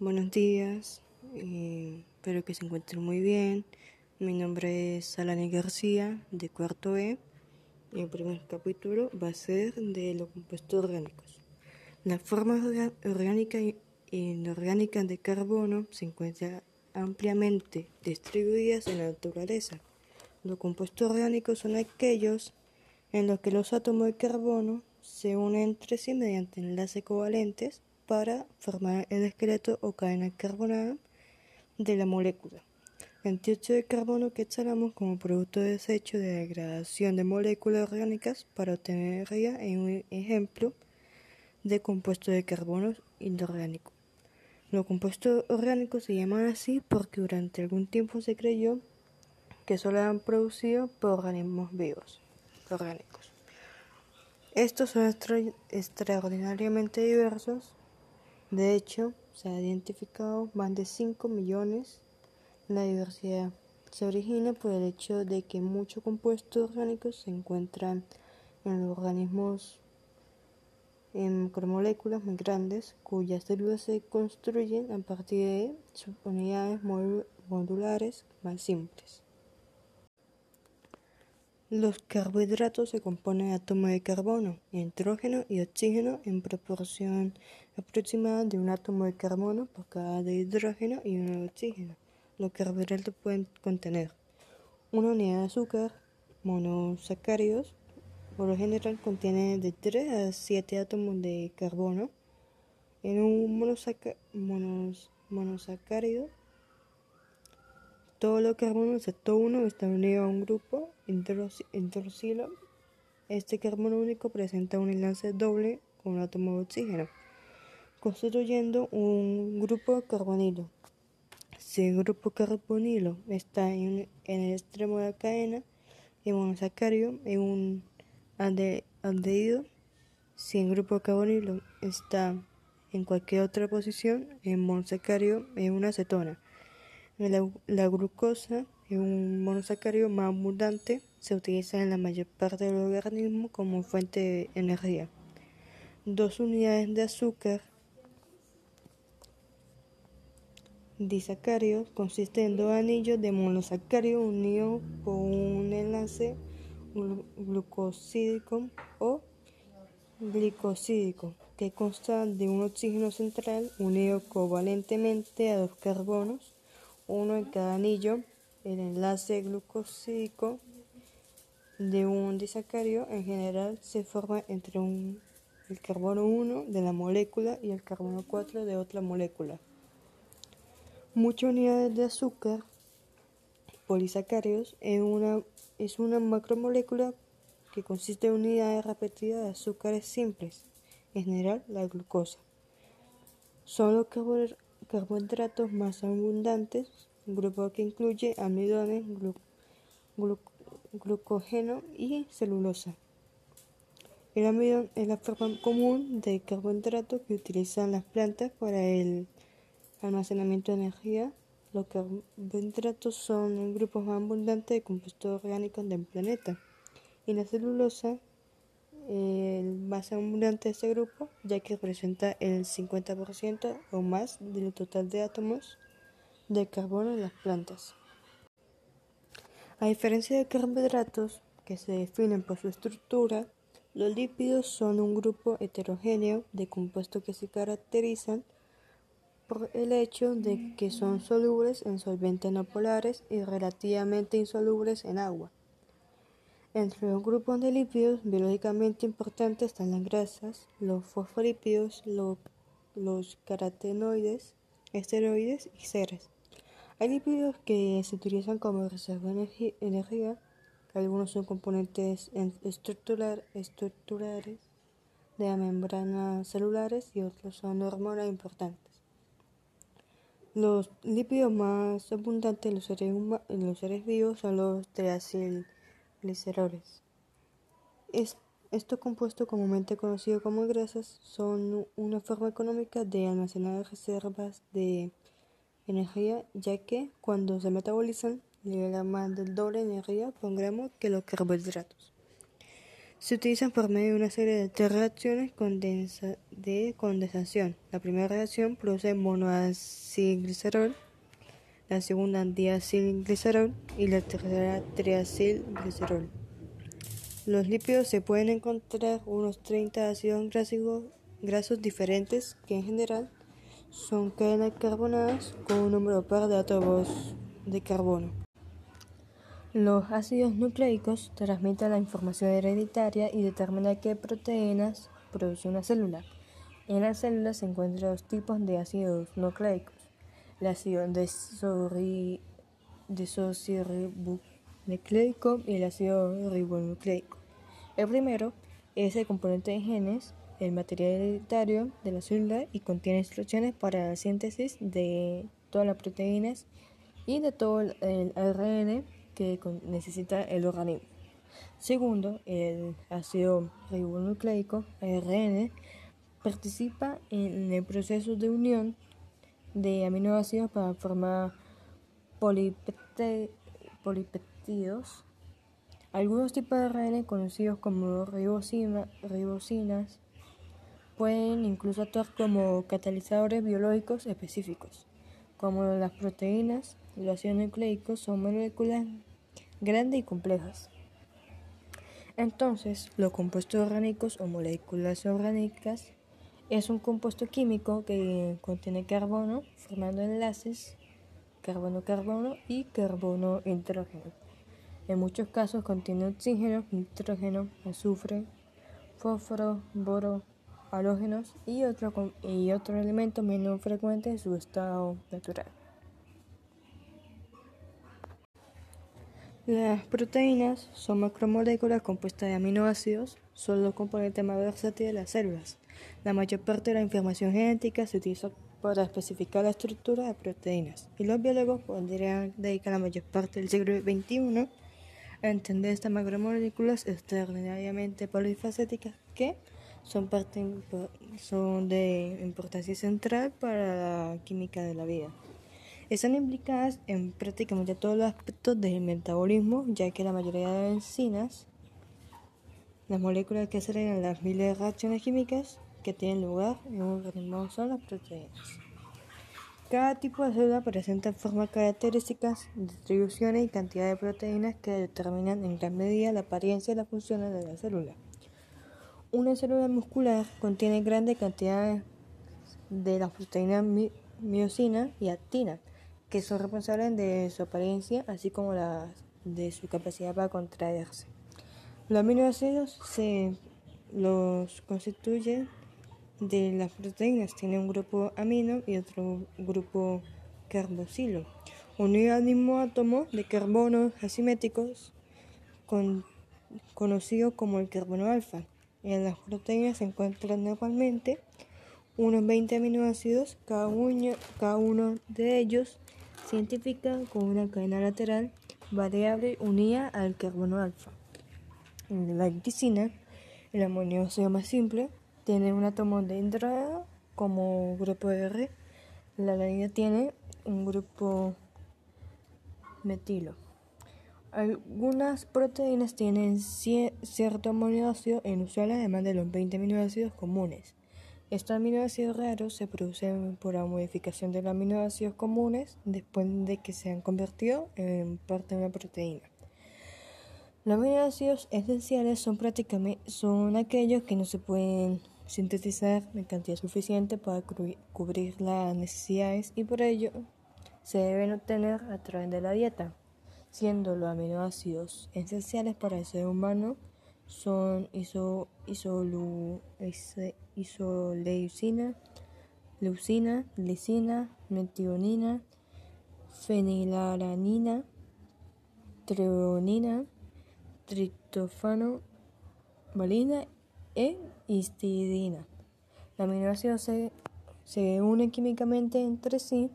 Buenos días, eh, espero que se encuentren muy bien. Mi nombre es Salani García, de cuarto E. Y el primer capítulo va a ser de los compuestos orgánicos. Las formas orgánicas e inorgánicas de carbono se encuentran ampliamente distribuidas en la naturaleza. Los compuestos orgánicos son aquellos en los que los átomos de carbono se unen entre sí mediante enlaces covalentes para formar el esqueleto o cadena carbonada de la molécula. El dióxido de carbono que exhalamos como producto de desecho de degradación de moléculas orgánicas para obtener energía es un ejemplo de compuesto de carbono inorgánico. Los compuestos orgánicos se llaman así porque durante algún tiempo se creyó que solo eran producidos por organismos vivos orgánicos. Estos son extraordinariamente diversos de hecho, se ha identificado más de 5 millones. La diversidad se origina por el hecho de que muchos compuestos orgánicos se encuentran en los organismos en macromoléculas muy grandes, cuyas células se construyen a partir de subunidades modulares más simples. Los carbohidratos se componen de átomos de carbono, nitrógeno y oxígeno en proporción aproximada de un átomo de carbono por cada de hidrógeno y uno de oxígeno. Los carbohidratos pueden contener una unidad de azúcar, monosacáridos, por lo general contiene de 3 a 7 átomos de carbono. En un monosacárido todos los carbonos excepto uno están unidos a un grupo hidroxilo. Este carbono único presenta un enlace doble con un átomo de oxígeno, constituyendo un grupo carbonilo. Si el grupo carbonilo está en, el extremo de la cadena, el monosacárido es un aldehído. Si el grupo carbonilo está en cualquier otra posición, el monosacárido es una acetona. La, glucosa es un monosacárido más abundante, se utiliza en la mayor parte del organismo como fuente de energía. Dos unidades de azúcar disacáridos consisten en dos anillos de monosacárido unidos por un enlace glucosídico o glicosídico que consta de un oxígeno central unido covalentemente a dos carbonos uno en cada anillo. El enlace glucosídico de un disacario en general se forma entre el carbono 1 de la molécula y el carbono 4 de otra molécula. Muchas unidades de azúcar polisacáridos es una, es una macromolécula que consiste en unidades repetidas de azúcares simples, en general la glucosa. Son los carbohidratos más abundantes, un grupo que incluye amidones, glucógeno y celulosa. El amidón es la forma común de carbohidrato que utilizan las plantas para el almacenamiento de energía. Los carbohidratos son el grupo más abundante de compuestos orgánicos del planeta. Y la celulosa el más abundante de este grupo, ya que representa el 50% o más del total de átomos de carbono en las plantas. A diferencia de carbohidratos, que se definen por su estructura, los lípidos son un grupo heterogéneo de compuestos que se caracterizan por el hecho de que son solubles en solventes no polares y relativamente insolubles en agua. Entre los grupos de lípidos biológicamente importantes están las grasas, los fosfolípidos, los carotenoides, esteroides y ceres. Hay lípidos que se utilizan como reserva de energía, algunos son componentes estructurales de la membrana celulares y otros son hormonas importantes. Los lípidos más abundantes en los seres, vivos son los triacil gliceroles. estos compuestos, comúnmente conocidos como grasas, son una forma económica de almacenar reservas de energía, ya que cuando se metabolizan liberan más del doble energía por gramo que los carbohidratos. Se utilizan por medio de una serie de reacciones de condensación. La primera reacción produce monoacilglicerol, la segunda diacilglicerol y la tercera triacilglicerol. Los lípidos se pueden encontrar unos 30 ácidos grasos diferentes que en general son cadenas carbonadas con un número par de átomos de carbono. Los ácidos nucleicos transmiten la información hereditaria y determinan qué proteínas produce una célula. En las células se encuentran dos tipos de ácidos nucleicos, el ácido desoxirribonucleico y el ácido ribonucleico. El primero es el componente de genes, el material hereditario de la célula y contiene instrucciones para la síntesis de todas las proteínas y de todo el ARN que necesita el organismo. Segundo, el ácido ribonucleico, ARN, participa en el proceso de unión de aminoácidos para formar polipeptidos. Algunos tipos de ARN conocidos como ribosinas pueden incluso actuar como catalizadores biológicos específicos, como las proteínas. Los ácidos nucleicos son moléculas grandes y complejas. Entonces, los compuestos orgánicos o moléculas orgánicas es un compuesto químico que contiene carbono formando enlaces carbono-carbono y carbono-hidrógeno. En muchos casos contiene oxígeno, nitrógeno, azufre, fósforo, boro, halógenos y otro, y otro elemento menos frecuente en su estado natural. Las proteínas son macromoléculas compuestas de aminoácidos, son los componentes más versátiles de las células. La mayor parte de la información genética se utiliza para especificar la estructura de proteínas, y los biólogos podrían dedicar la mayor parte del siglo XXI a entender estas macromoléculas extraordinariamente polifacéticas que son, parte, son de importancia central para la química de la vida. Están implicadas en prácticamente todos los aspectos del metabolismo, ya que la mayoría de enzimas, las moléculas que aceleran las miles de reacciones químicas que tienen lugar en un organismo son las proteínas. Cada tipo de célula presenta formas características, distribuciones y cantidad de proteínas que determinan en gran medida la apariencia y la función de la célula. Una célula muscular contiene grandes cantidades de las proteínas miocina y actina, que son responsables de su apariencia, así como la, de su capacidad para contraerse. Los aminoácidos se los constituyen de las proteínas. Tienen un grupo amino y otro grupo carboxilo, unido al mismo átomo de carbonos asimétricos conocido como el carbono alfa. En las proteínas se encuentran normalmente unos 20 aminoácidos, cada uno, cada uno de ellos científica con una cadena lateral variable unida al carbono alfa. La glicina, el aminoácido más simple, tiene un átomo de hidrógeno como grupo R. La alanina tiene un grupo metilo. Algunas proteínas tienen cierto aminoácido inusual además de los 20 aminoácidos comunes. Estos aminoácidos raros se producen por la modificación de los aminoácidos comunes después de que se han convertido en parte de una proteína. Los aminoácidos esenciales son prácticamente son aquellos que no se pueden sintetizar en cantidad suficiente para cubrir las necesidades y por ello se deben obtener a través de la dieta, siendo los aminoácidos esenciales para el ser humano son iso, isoleucina, leucina, lisina, metionina, fenilalanina, treonina, triptofano, valina e histidina. Los aminoácidos se, se unen químicamente entre sí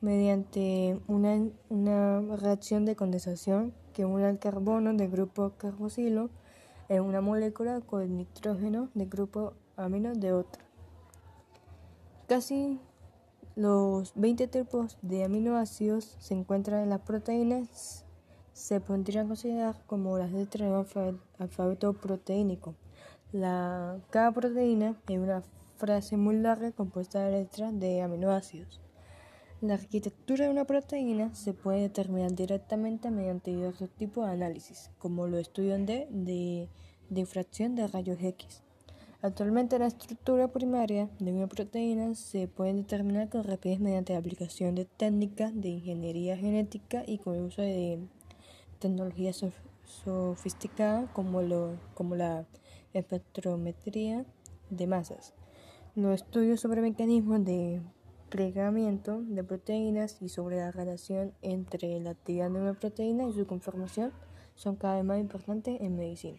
mediante una, una reacción de condensación que une al carbono del grupo carboxilo en una molécula con nitrógeno del grupo amino de otro. Casi los 20 tipos de aminoácidos se encuentran en las proteínas, se podrían considerar como las letras de un alfabeto proteínico. La, cada proteína es una frase muy larga compuesta de letras de aminoácidos. La arquitectura de una proteína se puede determinar directamente mediante diversos tipos de análisis, como los estudios de, de difracción de rayos X. Actualmente la estructura primaria de una proteína se puede determinar con rapidez mediante la aplicación de técnicas de ingeniería genética y con el uso de tecnologías sofisticadas como, lo, como la espectrometría de masas. Los estudios sobre mecanismos de plegamiento de proteínas y sobre la relación entre la actividad de una proteína y su conformación son cada vez más importantes en medicina.